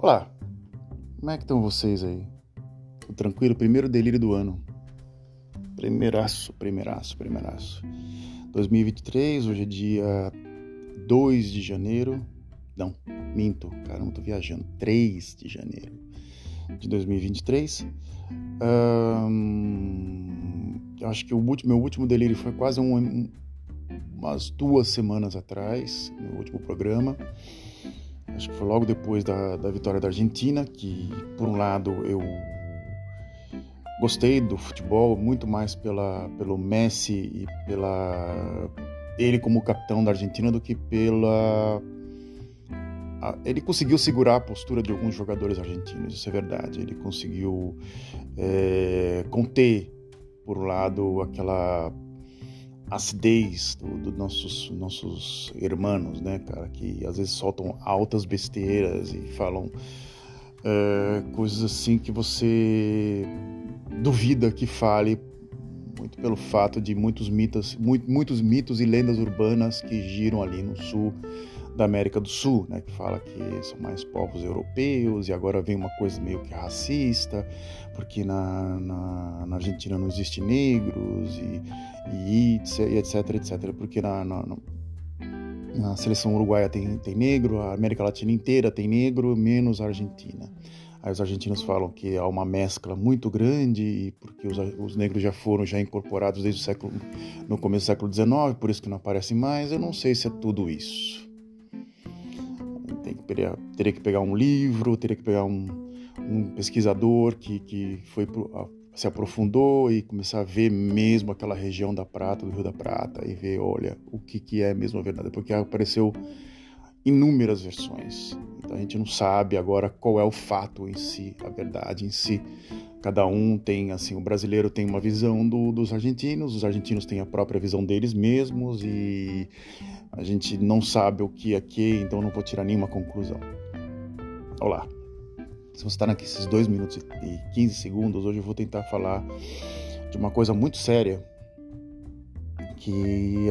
Olá, como é que estão vocês aí? Tudo tranquilo? Primeiro delírio do ano. Primeiraço, primeiraço, primeiraço. 2023, hoje é dia 2 de janeiro. Não, minto, caramba, tô viajando. 3 de janeiro de 2023. Um, eu acho que o último, meu último delírio foi quase um, umas duas semanas atrás, no último programa acho que foi logo depois da, da vitória da Argentina, que por um lado eu gostei do futebol muito mais pela, pelo Messi e pela ele como capitão da Argentina do que pela ele conseguiu segurar a postura de alguns jogadores argentinos, isso é verdade. Ele conseguiu é, conter, por um lado, aquela acidez dos do nossos nossos irmãos, né, cara, que às vezes soltam altas besteiras e falam é, coisas assim que você duvida que fale muito pelo fato de muitos mitos, muito, muitos mitos e lendas urbanas que giram ali no sul da América do Sul, né, que fala que são mais povos europeus e agora vem uma coisa meio que racista, porque na, na, na Argentina não existe negros e, e, etc, etc, porque na, na, na, seleção uruguaia tem, tem negro, a América Latina inteira tem negro, menos a Argentina. Aí os argentinos falam que há uma mescla muito grande, porque os, os, negros já foram já incorporados desde o século, no começo do século XIX, por isso que não aparecem mais. Eu não sei se é tudo isso teria, teria que pegar um livro, teria que pegar um, um pesquisador que, que foi pro, a, se aprofundou e começar a ver mesmo aquela região da Prata, do Rio da Prata, e ver, olha, o que, que é mesmo a verdade, porque apareceu inúmeras versões. Então a gente não sabe agora qual é o fato em si, a verdade em si. Cada um tem, assim, o brasileiro tem uma visão do, dos argentinos, os argentinos têm a própria visão deles mesmos e a gente não sabe o que é que, então não vou tirar nenhuma conclusão. Olá. Se você está nesses 2 minutos e 15 segundos, hoje eu vou tentar falar de uma coisa muito séria que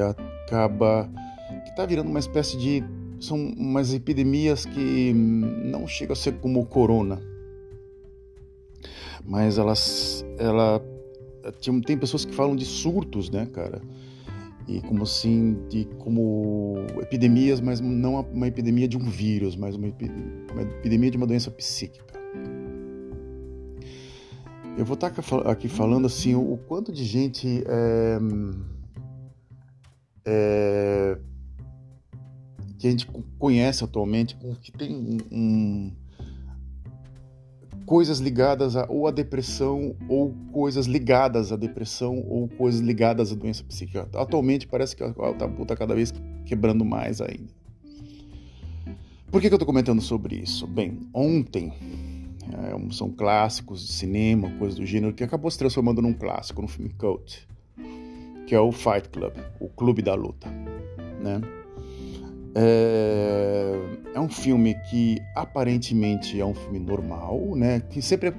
acaba que está virando uma espécie de são umas epidemias que não chegam a ser como o corona, mas elas, ela tem pessoas que falam de surtos, né, cara? E como assim, de como epidemias, mas não uma epidemia de um vírus, mas uma, epidemia de uma doença psíquica. Eu vou estar aqui falando assim o quanto de gente é, é, que a gente conhece atualmente, que tem um, coisas ligadas a, ou à depressão, ou coisas ligadas à depressão, ou coisas ligadas à doença psíquica. Atualmente parece que o tabu está cada vez quebrando mais ainda. Por que, que eu estou comentando sobre isso? Bem, ontem é, são clássicos de cinema, coisas do gênero, que acabou se transformando num clássico, num filme cult, que é o Fight Club, o Clube da Luta, né? É, é um filme que aparentemente é um filme normal, né? Que sempre é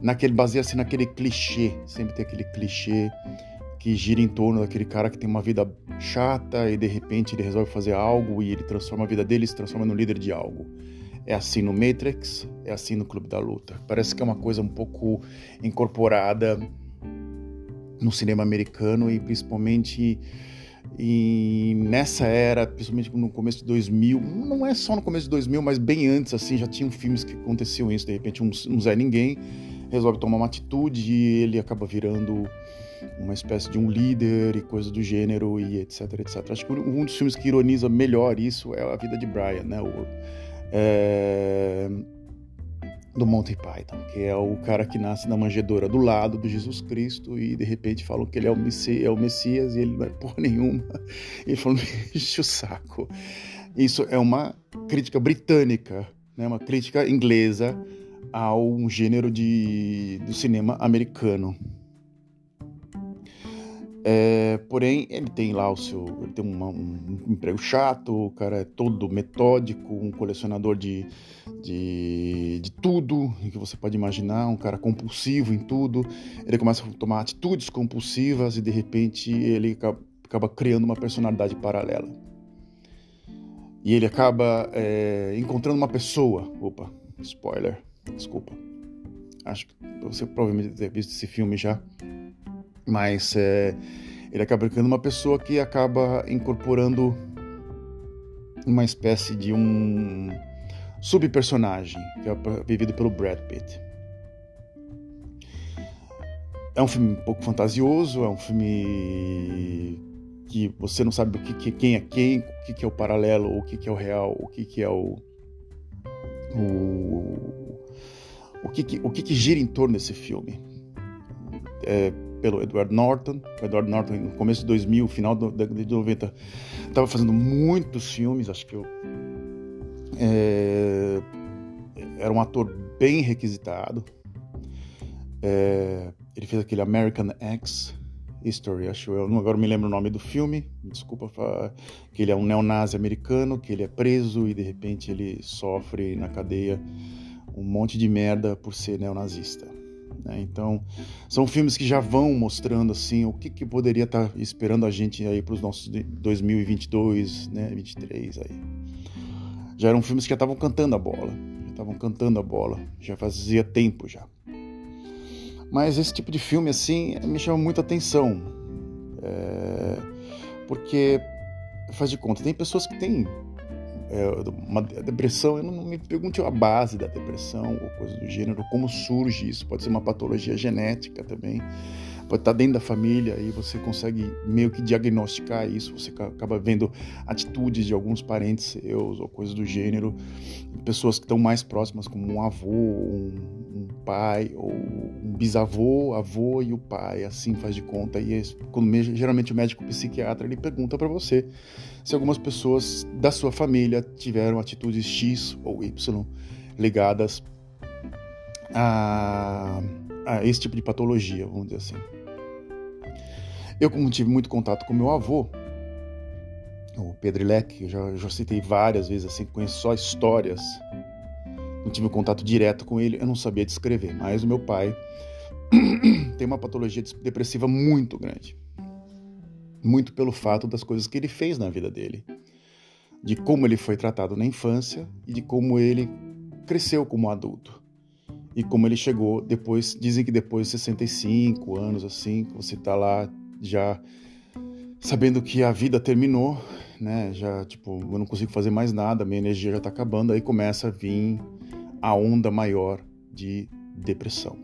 naquele baseia-se naquele clichê, sempre tem aquele clichê que gira em torno daquele cara que tem uma vida chata e de repente ele resolve fazer algo e ele transforma a vida dele, se transforma no líder de algo. É assim no Matrix, é assim no Clube da Luta. Parece que é uma coisa um pouco incorporada no cinema americano e principalmente e nessa era, principalmente no começo de 2000, não é só no começo de 2000, mas bem antes, assim, já tinham filmes que aconteciam isso. De repente, um, um Zé Ninguém resolve tomar uma atitude e ele acaba virando uma espécie de um líder e coisa do gênero e etc, etc. Acho que um dos filmes que ironiza melhor isso é A Vida de Brian, né? O, é do Monty Python, que é o cara que nasce na manjedoura do lado de Jesus Cristo e de repente falam que ele é o, Messias, é o Messias e ele não é porra nenhuma. E ele falou, enche o saco. Isso é uma crítica britânica, né? uma crítica inglesa ao gênero de, do cinema americano. É, porém, ele tem lá o seu. Ele tem uma, um emprego chato, o cara é todo metódico, um colecionador de, de, de tudo que você pode imaginar, um cara compulsivo em tudo. Ele começa a tomar atitudes compulsivas e de repente ele acaba, acaba criando uma personalidade paralela. E ele acaba é, encontrando uma pessoa. Opa, Spoiler, desculpa. Acho que você provavelmente deve ter visto esse filme já. Mas é, ele acaba criando uma pessoa que acaba incorporando uma espécie de um subpersonagem, que é vivido pelo Brad Pitt. É um filme um pouco fantasioso, é um filme que você não sabe o que, que quem é quem, o que, que é o paralelo, o que, que é o real, o que, que é o. O, o, que, o que, que gira em torno desse filme. É, pelo Edward Norton. O Edward Norton, no começo de 2000, final década de 90, estava fazendo muitos filmes. Acho que eu. É, era um ator bem requisitado. É, ele fez aquele American X History, acho eu. Agora me lembro o nome do filme. Desculpa, que ele é um neonazi americano, que ele é preso e de repente ele sofre na cadeia um monte de merda por ser neonazista. Né? Então, são filmes que já vão mostrando assim o que, que poderia estar tá esperando a gente aí para os nossos 2022, né, 23 aí. Já eram filmes que já estavam cantando a bola, já estavam cantando a bola, já fazia tempo já. Mas esse tipo de filme assim me chama muita atenção, é... porque faz de conta tem pessoas que têm uma depressão, eu não, me pergunte a base da depressão ou coisa do gênero, como surge isso. Pode ser uma patologia genética também, pode estar dentro da família e você consegue meio que diagnosticar isso. Você acaba vendo atitudes de alguns parentes seus ou coisas do gênero, pessoas que estão mais próximas, como um avô, um pai, ou um bisavô, avô e o pai, assim faz de conta. E quando geralmente o médico psiquiatra ele pergunta para você se algumas pessoas da sua família tiveram atitudes X ou Y ligadas a, a esse tipo de patologia, vamos dizer assim. Eu, como tive muito contato com meu avô, o Pedro Leque, eu já, já citei várias vezes, assim, conheço só histórias, não tive contato direto com ele, eu não sabia descrever, mas o meu pai tem uma patologia depressiva muito grande muito pelo fato das coisas que ele fez na vida dele, de como ele foi tratado na infância e de como ele cresceu como adulto. E como ele chegou depois, dizem que depois de 65 anos assim, você tá lá já sabendo que a vida terminou, né? Já tipo, eu não consigo fazer mais nada, minha energia já tá acabando, aí começa a vir a onda maior de depressão.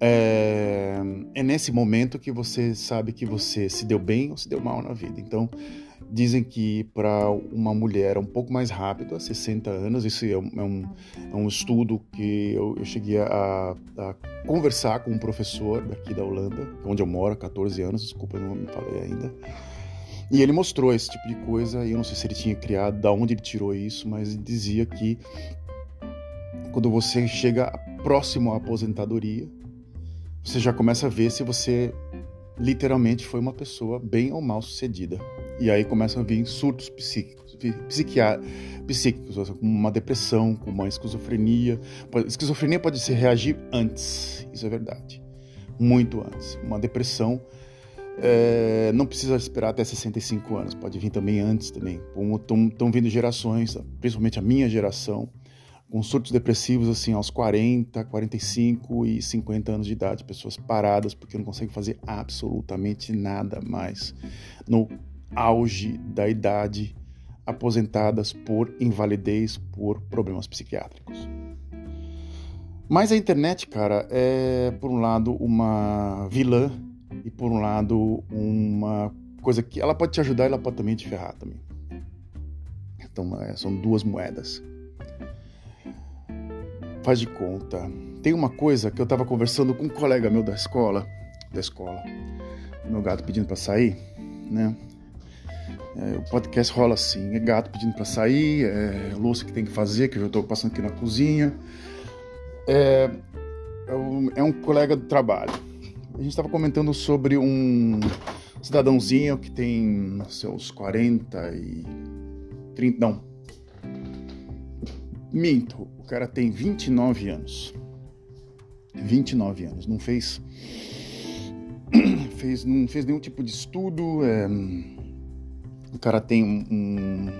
É, é nesse momento que você sabe que você se deu bem ou se deu mal na vida. Então, dizem que para uma mulher é um pouco mais rápido, a 60 anos, isso é um, é um, é um estudo que eu, eu cheguei a, a, conversar com um professor daqui da Holanda, onde eu moro há 14 anos, desculpa, eu não me falei ainda. E ele mostrou esse tipo de coisa, e eu não sei se ele tinha criado, da onde ele tirou isso, mas ele dizia que quando você chega próximo à aposentadoria, você já começa a ver se você literalmente foi uma pessoa bem ou mal sucedida. E aí começam a vir surtos psíquicos, psíquicos, como uma depressão, como uma esquizofrenia. Esquizofrenia pode se reagir antes, isso é verdade, muito antes. Uma depressão é, não precisa esperar até 65 anos, pode vir também antes também. Estão vindo gerações, principalmente a minha geração, com surtos depressivos assim aos 40, 45 e 50 anos de idade, pessoas paradas porque não conseguem fazer absolutamente nada mais no auge da idade, aposentadas por invalidez, por problemas psiquiátricos. Mas a internet, cara, é por um lado uma vilã e por um lado uma coisa que ela pode te ajudar e ela pode também te ferrar também. Então é, são duas moedas. Faz de conta. Tem uma coisa que eu estava conversando com um colega meu da escola, da escola, meu gato pedindo para sair, né? É, o podcast rola assim, é gato pedindo para sair, é louça que tem que fazer, que eu já estou passando aqui na cozinha. É, é, um, é um colega do trabalho. A gente estava comentando sobre um cidadãozinho que tem seus 40 e 30, não, minto, o cara tem 29 anos. 29 anos. Não fez. fez não fez nenhum tipo de estudo. É, o cara tem um, um,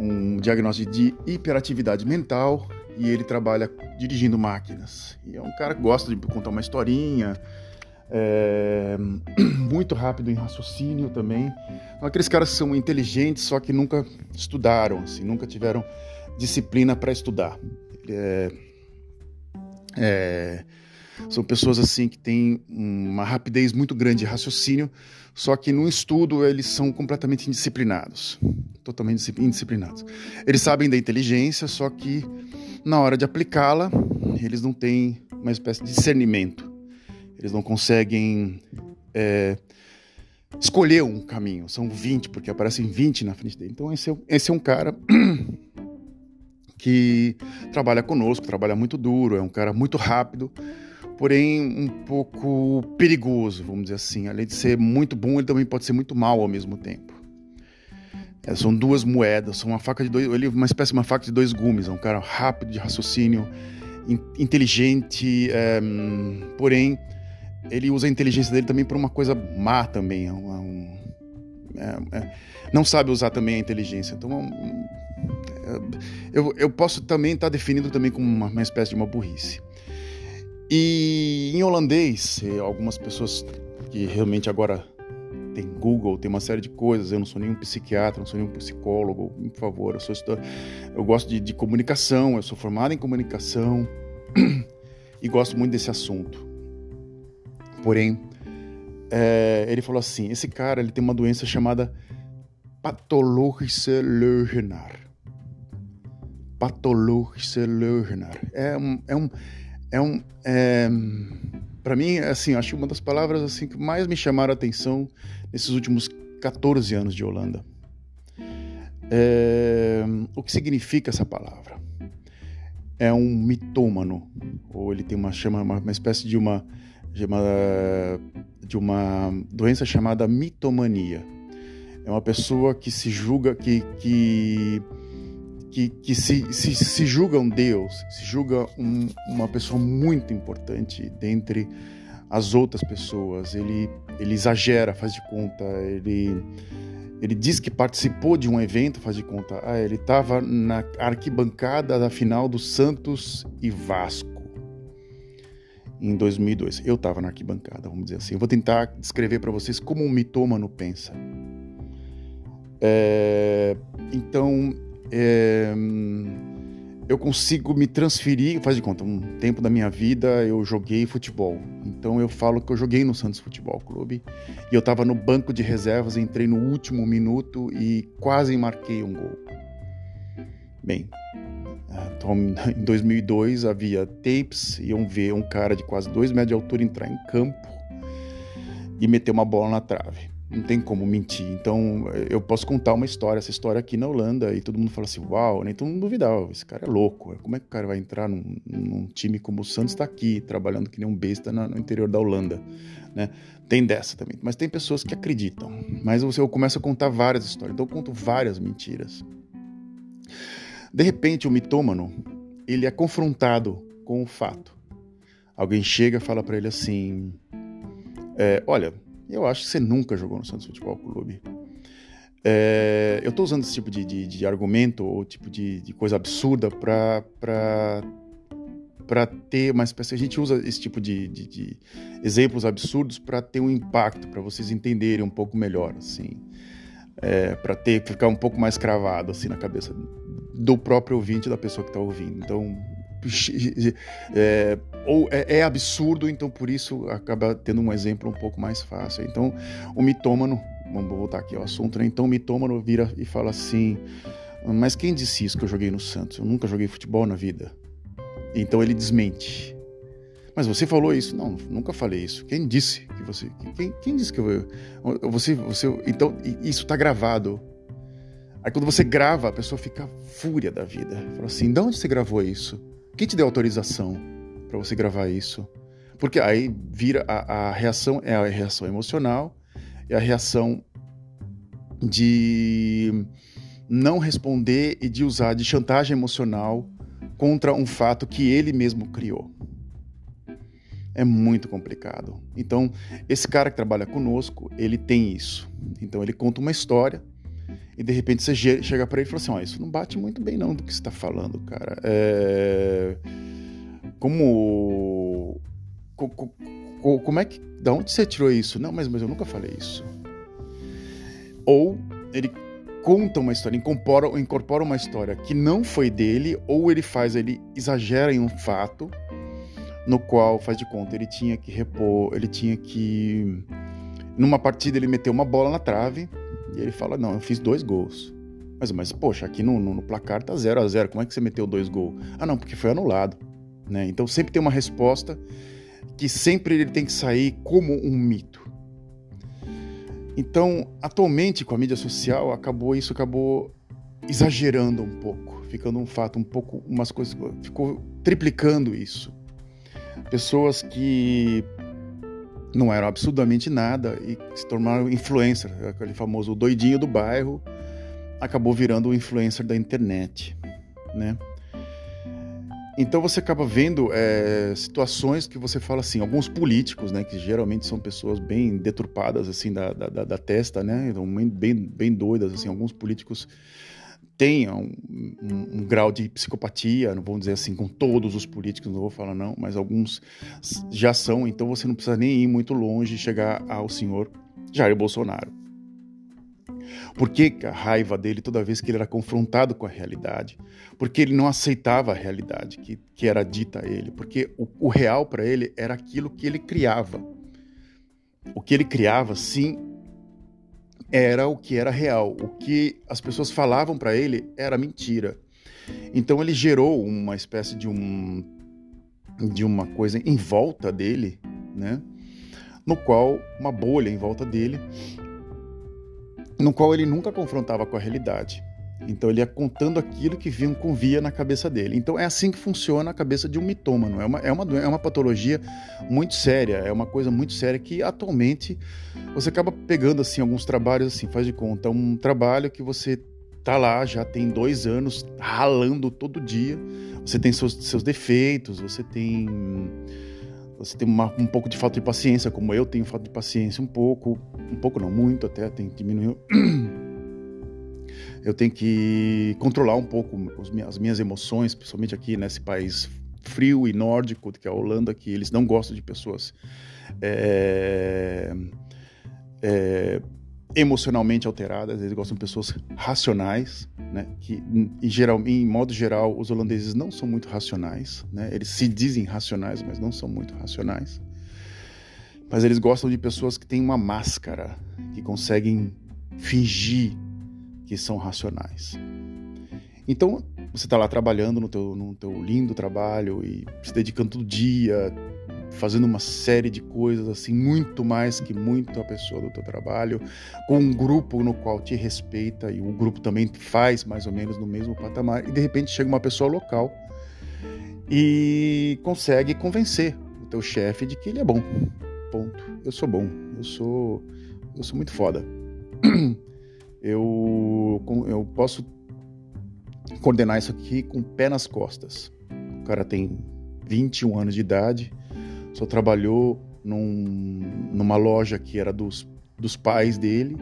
um diagnóstico de hiperatividade mental e ele trabalha dirigindo máquinas. E é um cara que gosta de contar uma historinha, é, muito rápido em raciocínio também. Aqueles caras que são inteligentes, só que nunca estudaram, assim, nunca tiveram disciplina para estudar. É, é, são pessoas assim que têm uma rapidez muito grande de raciocínio, só que no estudo eles são completamente indisciplinados, totalmente indisciplinados. Eles sabem da inteligência, só que na hora de aplicá-la, eles não têm uma espécie de discernimento. Eles não conseguem é, escolher um caminho. São 20, porque aparecem 20 na frente dele. Então, esse é, esse é um cara que trabalha conosco, trabalha muito duro, é um cara muito rápido, porém um pouco perigoso, vamos dizer assim. Além de ser muito bom, ele também pode ser muito mal ao mesmo tempo. É, são duas moedas, são uma faca de dois, ele é uma espécie de uma faca de dois gumes. É um cara rápido de raciocínio, in, inteligente, é, porém ele usa a inteligência dele também para uma coisa má também. É um, é, é, não sabe usar também a inteligência. Então, é, eu, eu posso também estar tá definido também como uma, uma, espécie de uma burrice. E em holandês, algumas pessoas que realmente agora tem Google, tem uma série de coisas. Eu não sou nenhum psiquiatra, não sou nenhum psicólogo, por favor. Eu sou eu gosto de, de comunicação, eu sou formado em comunicação e gosto muito desse assunto. Porém, é, ele falou assim: esse cara ele tem uma doença chamada pathologische Leugenaar. Pathologische Leugenaar. É um. É um, é um é, para mim, assim, acho uma das palavras assim que mais me chamaram a atenção nesses últimos 14 anos de Holanda. É, o que significa essa palavra? É um mitômano, ou ele tem uma chama uma, uma espécie de uma de uma, de uma doença chamada mitomania. É uma pessoa que se julga, que, que, que, que se, se, se julga um Deus, se julga um, uma pessoa muito importante dentre as outras pessoas. Ele, ele exagera, faz de conta, ele, ele diz que participou de um evento, faz de conta. Ah, ele estava na arquibancada da final do Santos e Vasco em 2002. Eu estava na arquibancada, vamos dizer assim. Eu vou tentar descrever para vocês como um mitômano pensa. É, então, é, eu consigo me transferir, faz de conta, um tempo da minha vida eu joguei futebol. Então eu falo que eu joguei no Santos Futebol Clube e eu estava no banco de reservas, entrei no último minuto e quase marquei um gol. Bem, então, em 2002 havia tapes, iam ver um cara de quase dois metros de altura entrar em campo e meter uma bola na trave. Não tem como mentir. Então, eu posso contar uma história, essa história aqui na Holanda, e todo mundo fala assim: uau, nem todo mundo duvidava, esse cara é louco. Como é que o cara vai entrar num, num time como o Santos está aqui, trabalhando que nem um besta no interior da Holanda? Né? Tem dessa também. Mas tem pessoas que acreditam. Mas eu começo a contar várias histórias, então eu conto várias mentiras. De repente, o mitômano, ele é confrontado com o fato. Alguém chega e fala para ele assim: é, Olha, eu acho que você nunca jogou no Santos Futebol Clube. É, eu estou usando esse tipo de, de, de, argumento ou tipo de, de coisa absurda para ter uma espécie. A gente usa esse tipo de, de, de exemplos absurdos para ter um impacto, para vocês entenderem um pouco melhor, assim, é, para ter ficar um pouco mais cravado assim na cabeça do próprio ouvinte, da pessoa que está ouvindo. Então, é, ou é, é, absurdo, então por isso acaba tendo um exemplo um pouco mais fácil. Então, o mitômano, vamos voltar aqui ao assunto, né? Então, o mitômano vira e fala assim: Mas quem disse isso que eu joguei no Santos? Eu nunca joguei futebol na vida. Então, ele desmente. Mas você falou isso? Não, nunca falei isso. Quem disse que você. Quem, quem disse que eu. Você, você, então, isso está gravado Aí quando você grava, a pessoa fica fúria da vida. Fala assim: de onde você gravou isso? Quem te deu autorização para você gravar isso? Porque aí vira a, a, reação é a reação emocional, é a reação de não responder e de usar de chantagem emocional contra um fato que ele mesmo criou. É muito complicado. Então, esse cara que trabalha conosco, ele tem isso. Então, ele conta uma história e de repente você chega para ele e fala assim: ó, oh, isso não bate muito bem não do que você está falando, cara. É... Como. Como é que. Da onde você tirou isso? Não, mas, mas eu nunca falei isso. Ou ele conta uma história, incorpora, incorpora uma história que não foi dele, ou ele faz, ele exagera em um fato no qual, faz de conta, ele tinha que repor, ele tinha que. Numa partida ele meteu uma bola na trave e ele fala: Não, eu fiz dois gols. Mas, mas poxa, aqui no, no, no placar tá 0 a 0 como é que você meteu dois gols? Ah, não, porque foi anulado. Né? Então sempre tem uma resposta que sempre ele tem que sair como um mito. Então, atualmente com a mídia social, acabou isso acabou exagerando um pouco, ficando um fato um pouco umas coisas ficou triplicando isso. Pessoas que não eram absurdamente nada e se tornaram influencer, aquele famoso doidinho do bairro, acabou virando o influencer da internet, né? Então você acaba vendo é, situações que você fala assim, alguns políticos, né, que geralmente são pessoas bem deturpadas assim da, da, da testa, né, então, bem, bem doidas assim, alguns políticos têm um, um, um, grau de psicopatia, não vamos dizer assim com todos os políticos, não vou falar não, mas alguns já são, então você não precisa nem ir muito longe e chegar ao senhor Jair Bolsonaro. Por que a raiva dele toda vez que ele era confrontado com a realidade? Porque ele não aceitava a realidade que, que era dita a ele. Porque o, o real para ele era aquilo que ele criava. O que ele criava, sim, era o que era real. O que as pessoas falavam para ele era mentira. Então ele gerou uma espécie de um de uma coisa em volta dele, né? No qual uma bolha em volta dele, no qual ele nunca confrontava com a realidade. Então ele ia contando aquilo que vinha, convia na cabeça dele. Então é assim que funciona a cabeça de um mitômano. É uma, é, uma, é uma patologia muito séria, é uma coisa muito séria que atualmente você acaba pegando assim alguns trabalhos assim, faz de conta, um trabalho que você tá lá já tem dois anos ralando todo dia. Você tem seus, seus defeitos, você tem você tem uma, um pouco de falta de paciência, como eu tenho falta de paciência um pouco, um pouco não muito até, tem que diminuir. Eu tenho que controlar um pouco as minhas emoções, principalmente aqui nesse país frio e nórdico, que é a Holanda, que eles não gostam de pessoas é, é, emocionalmente alteradas, eles gostam de pessoas racionais, né? Que em geral, em modo geral, os holandeses não são muito racionais, né? Eles se dizem racionais, mas não são muito racionais. Mas eles gostam de pessoas que têm uma máscara, que conseguem fingir que são racionais. Então, você está lá trabalhando no teu, no teu lindo trabalho e se dedicando todo dia, fazendo uma série de coisas assim, muito mais que muito a pessoa do teu trabalho, com um grupo no qual te respeita e o grupo também faz mais ou menos no mesmo patamar, e de repente chega uma pessoa local e consegue convencer o teu chefe de que ele é bom. Ponto. Eu sou bom. Eu sou eu sou muito foda. Eu eu posso coordenar isso aqui com o pé nas costas. O cara tem 21 anos de idade, só trabalhou num, numa loja que era dos, dos pais dele.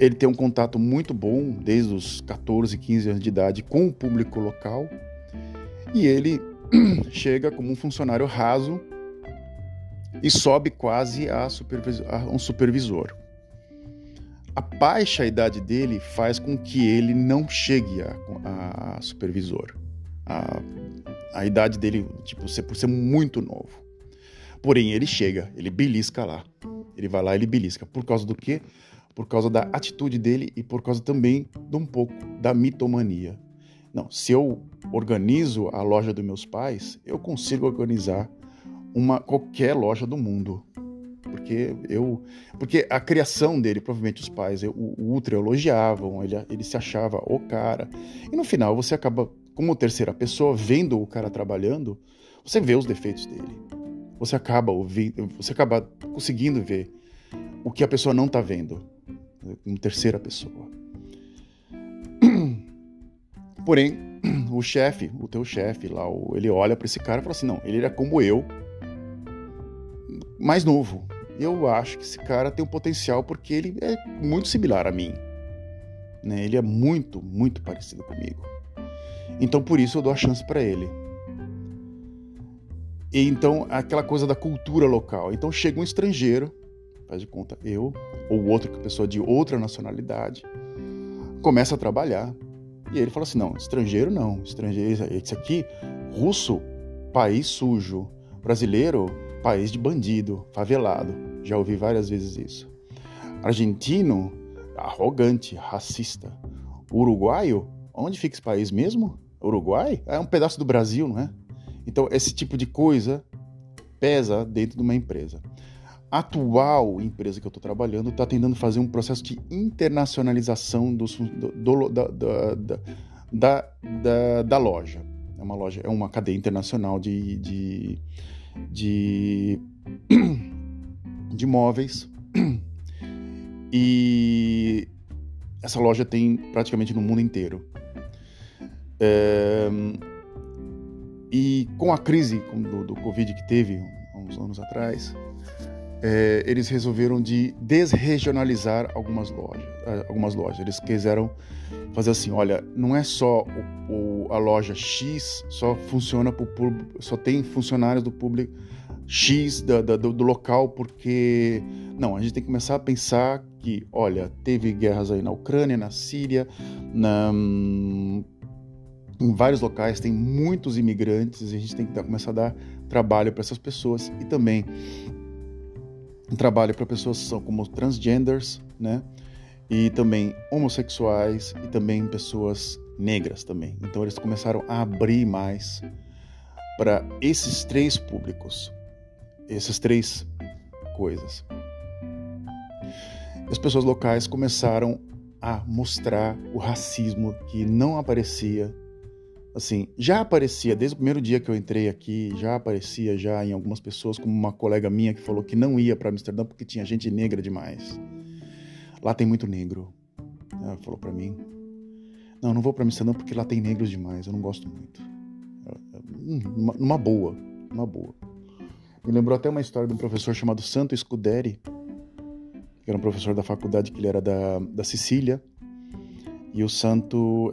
Ele tem um contato muito bom desde os 14, 15 anos de idade com o público local. E ele chega como um funcionário raso e sobe quase a, supervisor, a um supervisor. A baixa idade dele faz com que ele não chegue a, a supervisor. A, a idade dele, tipo, por ser muito novo. Porém, ele chega, ele belisca lá. Ele vai lá ele belisca. Por causa do quê? Por causa da atitude dele e por causa também de um pouco da mitomania. Não, se eu organizo a loja dos meus pais, eu consigo organizar uma qualquer loja do mundo. Porque eu, porque a criação dele, provavelmente os pais o, o ultra elogiavam, ele, ele se achava o cara. E no final você acaba, como terceira pessoa, vendo o cara trabalhando, você vê os defeitos dele você acaba ouvindo, você acaba conseguindo ver o que a pessoa não está vendo, como terceira pessoa. Porém, o chefe, o teu chefe lá, ele olha para esse cara e fala assim: não, ele era como eu, mais novo. Eu acho que esse cara tem um potencial porque ele é muito similar a mim. né? Ele é muito, muito parecido comigo. Então por isso eu dou a chance para ele. E então aquela coisa da cultura local. Então chega um estrangeiro, faz de conta eu ou outro que pessoa de outra nacionalidade, começa a trabalhar e ele fala assim: não, estrangeiro não, estrangeiro, esse aqui, russo, país sujo, brasileiro, país de bandido, favelado. Já ouvi várias vezes isso. Argentino, arrogante, racista. Uruguaio, onde fica esse país mesmo? Uruguai? É um pedaço do Brasil, não é? Então, esse tipo de coisa pesa dentro de uma empresa. A atual empresa que eu estou trabalhando está tentando fazer um processo de internacionalização do, do, da, da, da, da, loja. É uma loja, é uma cadeia internacional de, de, de, de móveis. E essa loja tem praticamente no mundo inteiro. É, e com a crise do, do Covid que teve uns anos atrás, é, eles resolveram de desregionalizar algumas lojas, algumas lojas. Eles quiseram fazer assim, olha, não é só o, o, a loja X só funciona para só tem funcionários do público X da, da, do, do, local, porque não, a gente tem que começar a pensar que, olha, teve guerras aí na Ucrânia, na Síria, na, em vários locais tem muitos imigrantes e a gente tem que começar a dar trabalho para essas pessoas e também trabalho para pessoas que são como transgenders, né? E também homossexuais e também pessoas negras também. Então eles começaram a abrir mais para esses três públicos, essas três coisas. As pessoas locais começaram a mostrar o racismo que não aparecia assim, já aparecia desde o primeiro dia que eu entrei aqui, já aparecia já em algumas pessoas, como uma colega minha que falou que não ia para Amsterdã porque tinha gente negra demais. Lá tem muito negro. Ela falou para mim. Não, não vou para Amsterdã porque lá tem negros demais, eu não gosto muito. Uma, uma boa, uma boa. Me lembrou até uma história de um professor chamado Santo Scuderi, que era um professor da faculdade que ele era da, da Sicília, e o Santo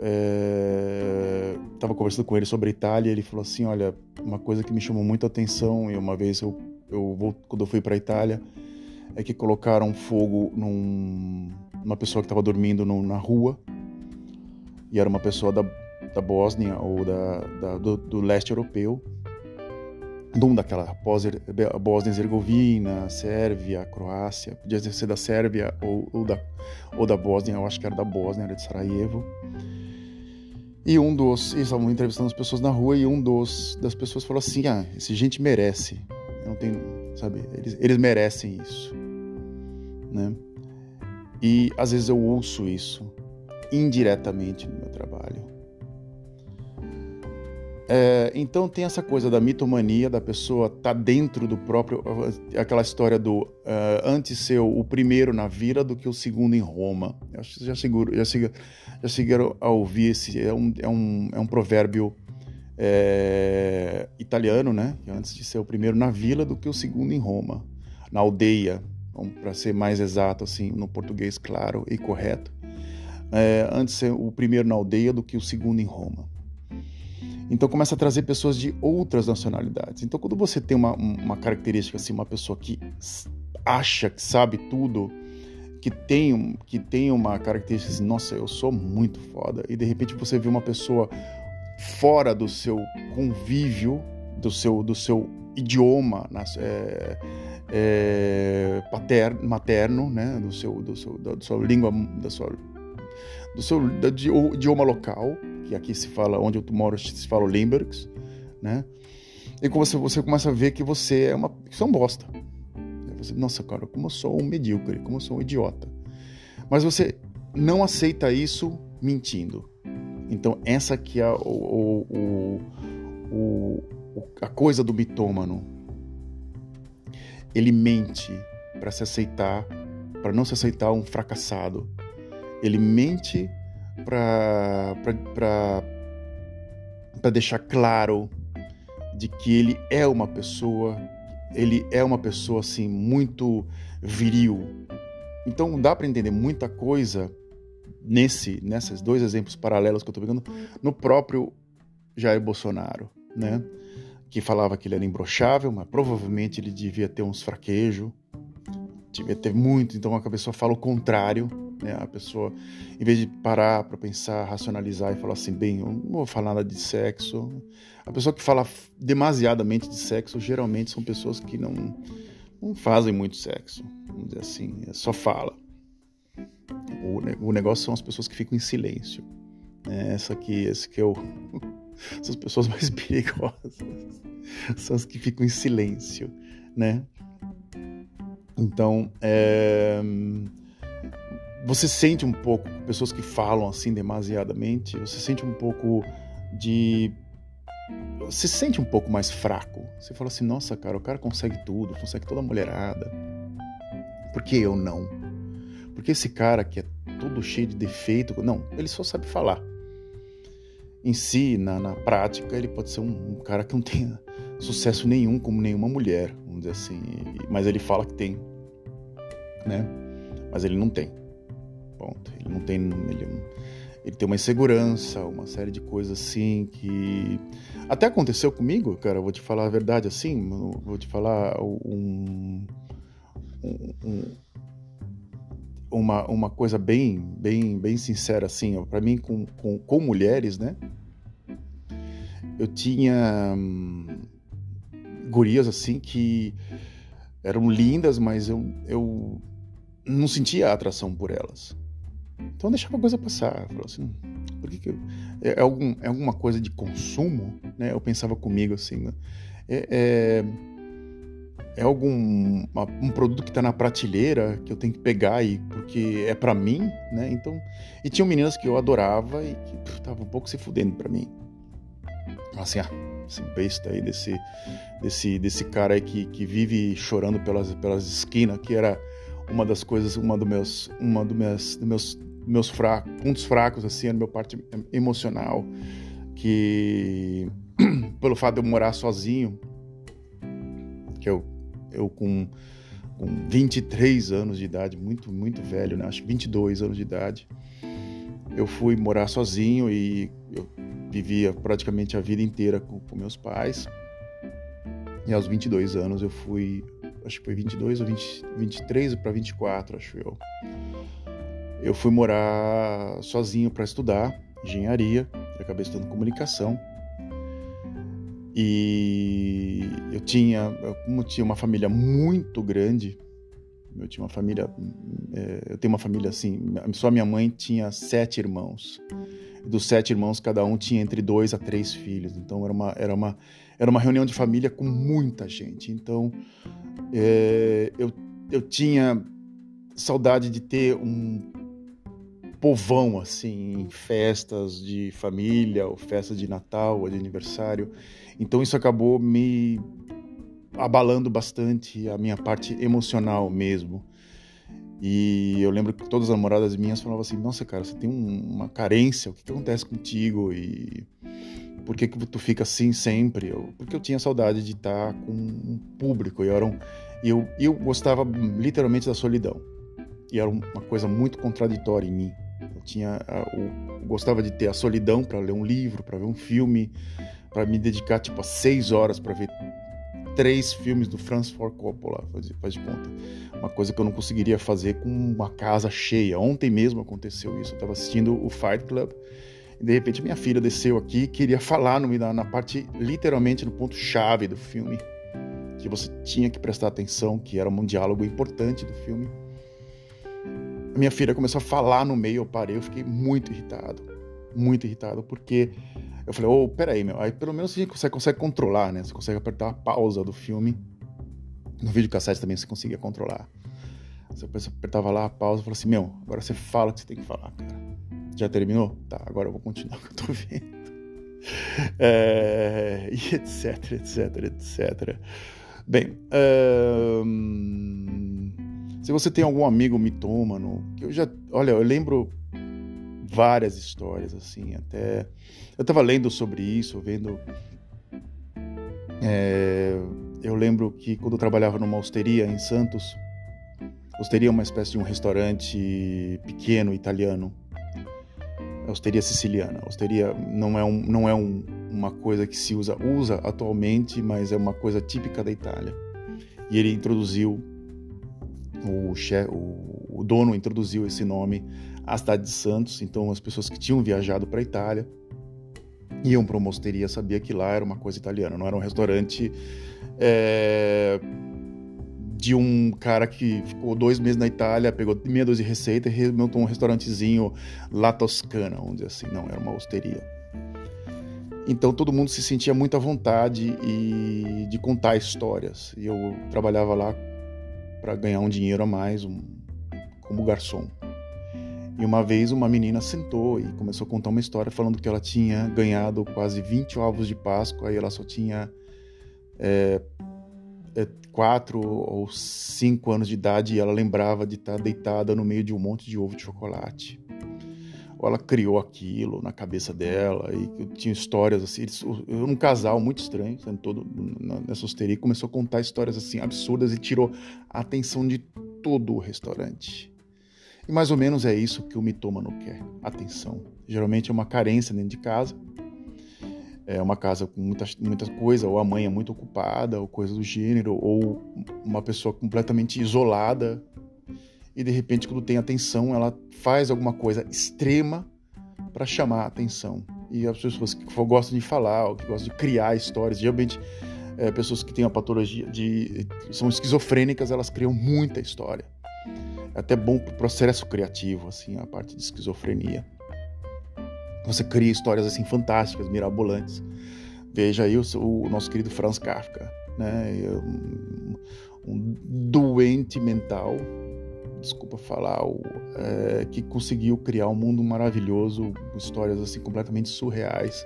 estava é, conversando com ele sobre a Itália. Ele falou assim: Olha, uma coisa que me chamou muito a atenção, e uma vez eu, eu quando eu fui para a Itália, é que colocaram fogo num, numa pessoa que estava dormindo no, na rua, e era uma pessoa da, da Bósnia ou da, da do, do leste europeu de um daquela Bósnia-Herzegovina, Sérvia, Croácia, podia ser da Sérvia ou, ou, da, ou da Bósnia, eu acho que era da Bósnia, era de Sarajevo. E um dos, eles estavam entrevistando as pessoas na rua e um dos das pessoas falou assim: "Ah, esse gente merece. Não tem, sabe, eles, eles merecem isso", né? E às vezes eu ouço isso indiretamente no meu trabalho. É, então tem essa coisa da mitomania, da pessoa tá dentro do próprio. aquela história do uh, antes ser o primeiro na vila do que o segundo em Roma. Eu acho que já, seguro, já, seguro, já seguiram a ouvir esse. É um, é um, é um provérbio é, italiano, né? Antes de ser o primeiro na vila do que o segundo em Roma. Na aldeia, para ser mais exato, assim, no português claro e correto. É, antes ser o primeiro na aldeia do que o segundo em Roma. Então começa a trazer pessoas de outras nacionalidades. Então quando você tem uma, uma característica assim, uma pessoa que acha que sabe tudo, que tem, que tem uma característica assim, nossa, eu sou muito foda, e de repente você vê uma pessoa fora do seu convívio, do seu, do seu idioma é, é, paterno, materno, né, do seu, do seu, da, da sua língua, da sua, do seu da, idioma local, que aqui se fala, onde eu moro, se fala Limburgs, né? E você, você começa a ver que você é uma que é um bosta. Você, Nossa, cara, como eu sou um medíocre, como eu sou um idiota. Mas você não aceita isso mentindo. Então, essa aqui é o, o, o, a coisa do mitômano. Ele mente para se aceitar, para não se aceitar um fracassado. Ele mente para deixar claro de que ele é uma pessoa, ele é uma pessoa assim muito viril. Então dá para entender muita coisa nesse, nesses dois exemplos paralelos que eu estou pegando, no próprio Jair Bolsonaro, né? Que falava que ele era imbrochável, mas provavelmente ele devia ter uns fraquejos, devia ter muito, então a pessoa fala o contrário, né? A pessoa, em vez de parar para pensar, racionalizar e falar assim, bem, eu não vou falar nada de sexo. A pessoa que fala demasiadamente de sexo, geralmente são pessoas que não, não fazem muito sexo, vamos dizer assim, é só fala. O, o negócio são as pessoas que ficam em silêncio. É, essa aqui, esse que é o. São as pessoas mais perigosas. São as que ficam em silêncio, né? Então, é... você sente um pouco, pessoas que falam assim demasiadamente, você sente um pouco de. Você se sente um pouco mais fraco. Você fala assim: nossa, cara, o cara consegue tudo, consegue toda a mulherada. Por que eu não? Porque esse cara que é todo cheio de defeito, não, ele só sabe falar. Em si, na, na prática, ele pode ser um, um cara que não tenha sucesso nenhum, como nenhuma mulher, vamos dizer assim. Mas ele fala que tem, né? Mas ele não tem. Ponto. Ele não tem. Ele, ele tem uma insegurança, uma série de coisas assim que. Até aconteceu comigo, cara, vou te falar a verdade assim, vou te falar um, um, um uma, uma coisa bem, bem, bem sincera assim, para mim com, com, com, mulheres, né? Eu tinha hum, gurias assim que eram lindas, mas eu, eu não sentia atração por elas. Então deixava a coisa passar. Eu assim, por que, que eu... é, é, algum, é alguma coisa de consumo, né? Eu pensava comigo assim, né? é, é é algum um produto que está na prateleira que eu tenho que pegar e porque é para mim, né? Então, e tinham meninas que eu adorava e que estavam um pouco se fudendo para mim. Assim, ah, esse besta aí desse desse desse cara aí que, que vive chorando pelas pelas esquinas, que era uma das coisas, uma dos meus uma dos meus dos meus meus fracos, pontos fracos assim, no meu parte emocional, que pelo fato de eu morar sozinho, que eu eu com, com 23 anos de idade, muito, muito velho, né? acho que 22 anos de idade, eu fui morar sozinho e eu vivia praticamente a vida inteira com, com meus pais. E aos 22 anos eu fui, acho que foi 22 ou 20, 23 para 24, acho eu. Eu fui morar sozinho para estudar engenharia, acabei estudando comunicação. E eu tinha, como tinha uma família muito grande, eu tinha uma família, é, eu tenho uma família assim, só minha mãe tinha sete irmãos. Dos sete irmãos, cada um tinha entre dois a três filhos. Então era uma, era uma, era uma reunião de família com muita gente. Então é, eu, eu tinha saudade de ter um povão assim, em festas de família, ou festas de Natal, ou de aniversário. Então isso acabou me abalando bastante a minha parte emocional mesmo. E eu lembro que todas as namoradas minhas falavam assim: Nossa, cara, você tem um, uma carência, o que, que, acontece contigo? E por que, que tu fica assim sempre? Eu, porque eu tinha saudade de estar com um público. E eu, eu, eu gostava literalmente da solidão. E era uma coisa muito contraditória em mim. Tinha, eu gostava de ter a solidão para ler um livro, para ver um filme, para me dedicar tipo a seis horas para ver três filmes do Francis Ford Coppola, faz, faz de conta. Uma coisa que eu não conseguiria fazer com uma casa cheia. Ontem mesmo aconteceu isso. Eu estava assistindo o Fight Club e de repente minha filha desceu aqui queria falar no, na, na parte, literalmente no ponto chave do filme, que você tinha que prestar atenção, que era um diálogo importante do filme. Minha filha começou a falar no meio, eu parei, eu fiquei muito irritado. Muito irritado, porque eu falei, ô, oh, peraí, meu. Aí pelo menos você consegue, consegue controlar, né? Você consegue apertar a pausa do filme. No vídeo cassete também você conseguia controlar. Você apertava lá a pausa e falou assim, meu, agora você fala o que você tem que falar, cara. Já terminou? Tá, agora eu vou continuar o que eu tô vendo. É, e etc, etc, etc. Bem, se você tem algum amigo mitômano, que eu já. Olha, eu lembro várias histórias, assim, até. Eu estava lendo sobre isso, vendo. É, eu lembro que quando eu trabalhava numa hosteria em Santos, hosteria é uma espécie de um restaurante pequeno italiano, Osteria siciliana. Osteria não é, um, não é um, uma coisa que se usa, usa atualmente, mas é uma coisa típica da Itália. E ele introduziu, o, chefe, o, o dono introduziu esse nome à cidade de Santos. Então as pessoas que tinham viajado para a Itália iam para uma osteria, sabia que lá era uma coisa italiana, não era um restaurante é, de um cara que ficou dois meses na Itália, pegou meia dúzia de receita e montou um restaurantezinho lá toscana, vamos dizer assim, não, era uma osteria. Então todo mundo se sentia muito à vontade e de contar histórias. E eu trabalhava lá para ganhar um dinheiro a mais, um, como garçom. E uma vez uma menina sentou e começou a contar uma história falando que ela tinha ganhado quase 20 ovos de Páscoa e ela só tinha é, é, quatro ou cinco anos de idade e ela lembrava de estar deitada no meio de um monte de ovo de chocolate. Ou ela criou aquilo na cabeça dela e tinha histórias assim. Eles, um casal muito estranho, sendo todo nessa hosteria, começou a contar histórias assim absurdas e tirou a atenção de todo o restaurante. E mais ou menos é isso que o mitômano quer: atenção. Geralmente é uma carência dentro de casa, é uma casa com muita, muita coisa, ou a mãe é muito ocupada, ou coisa do gênero, ou uma pessoa completamente isolada, e de repente, quando tem atenção, ela faz alguma coisa extrema para chamar a atenção. E as pessoas que gostam de falar, ou que gostam de criar histórias, geralmente é, pessoas que têm a patologia de. são esquizofrênicas, elas criam muita história. É até bom para o processo criativo, assim, a parte de esquizofrenia. Você cria histórias assim fantásticas, mirabolantes. Veja aí o, o nosso querido Franz Kafka, né? Um, um doente mental, desculpa falar, o, é, que conseguiu criar um mundo maravilhoso, histórias assim completamente surreais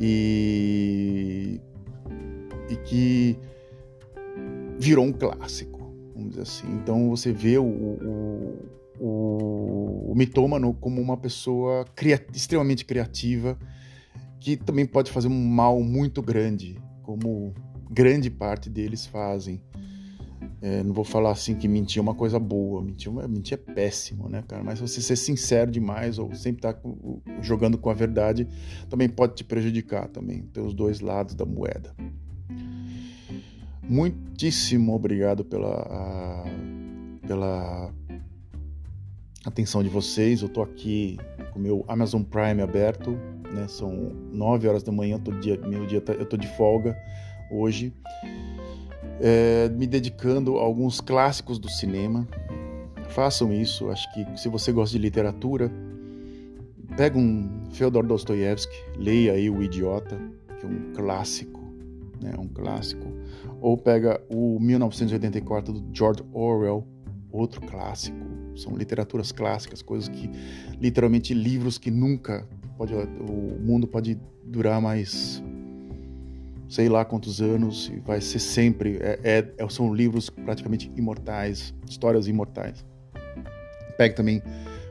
e e que virou um clássico vamos dizer assim. Então você vê o, o, o, o mitômano como uma pessoa cria, extremamente criativa que também pode fazer um mal muito grande, como grande parte deles fazem. É, não vou falar assim que mentir é uma coisa boa, mentir, mentir é péssimo, né, cara? Mas você ser sincero demais ou sempre estar tá jogando com a verdade também pode te prejudicar também. Tem os dois lados da moeda. Muitíssimo obrigado pela, pela atenção de vocês. Eu tô aqui com o meu Amazon Prime aberto, né? São 9 horas da manhã, todo dia, meu dia tá, eu tô de folga hoje. É, me dedicando a alguns clássicos do cinema. Façam isso, acho que se você gosta de literatura, pega um Fyodor Dostoiévski, leia aí O Idiota, que é um clássico, né? Um clássico ou pega o 1984 do George Orwell, outro clássico. São literaturas clássicas, coisas que literalmente livros que nunca pode o mundo pode durar mais sei lá quantos anos e vai ser sempre é, é, é são livros praticamente imortais, histórias imortais. Pega também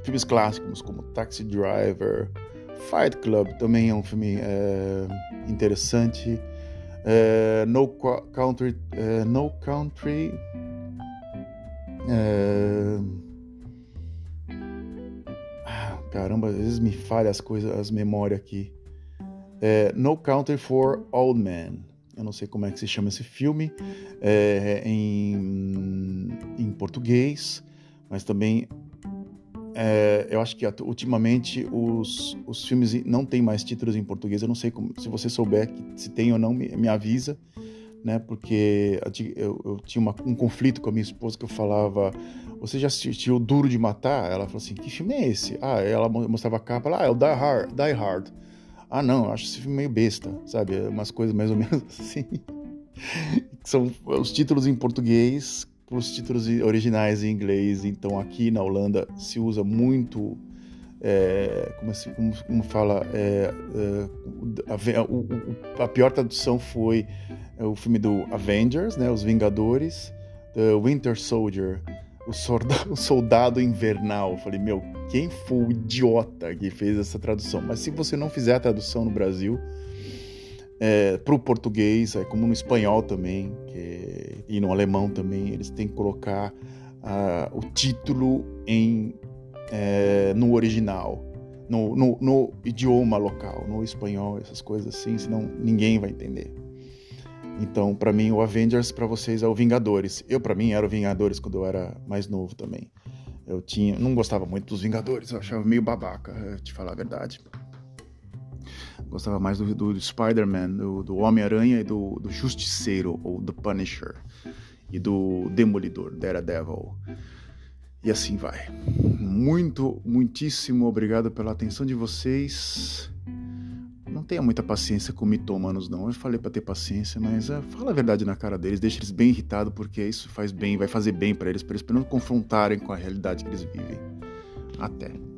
filmes clássicos como Taxi Driver, Fight Club também é um filme é, interessante. Uh, no Country. No Country. Uh, caramba, às vezes me falha as coisas, as memórias aqui. No Country for Old Men. Eu não sei como é que se chama esse filme em, em português, mas também é, eu acho que ultimamente os, os filmes não têm mais títulos em português. Eu não sei como, se você souber que, se tem ou não, me, me avisa, né? Porque eu, eu tinha uma, um conflito com a minha esposa que eu falava: Você já assistiu Duro de Matar? Ela falou assim: Que filme é esse? Ah, ela mostrava a capa lá, ah, é o Die Hard. Die Hard. Ah, não, eu acho esse filme meio besta, sabe? Umas coisas mais ou menos assim. São os títulos em português para os títulos originais em inglês. Então aqui na Holanda se usa muito, é, como, assim, como, como, fala, é, é, a, o, a, pior tradução foi é, o filme do Avengers, né, Os Vingadores, The Winter Soldier, o soldado, o soldado Invernal. Eu falei, meu, quem foi o idiota que fez essa tradução? Mas se você não fizer a tradução no Brasil, é, para o português, é como no espanhol também, que, e no alemão também, eles têm que colocar o título em, é, no original. no, no, no idioma local, no espanhol, essas coisas assim, senão ninguém vai entender. Então, para mim, o Avengers para vocês é o Vingadores. Eu, para mim, era o Vingadores quando eu era mais novo também. Eu tinha, não gostava muito dos Vingadores, eu achava meio babaca, te falar a verdade. Gostava mais do, do Spider-Man, do, do Homem-Aranha e do, do Justiceiro, ou do Punisher, e do Demolidor, Daredevil. E assim vai. Muito, muitíssimo obrigado pela atenção de vocês. Tenha muita paciência com mitomanos, não. Eu falei para ter paciência, mas é, fala a verdade na cara deles, deixa eles bem irritados, porque isso faz bem, vai fazer bem para eles, para eles não confrontarem com a realidade que eles vivem. Até.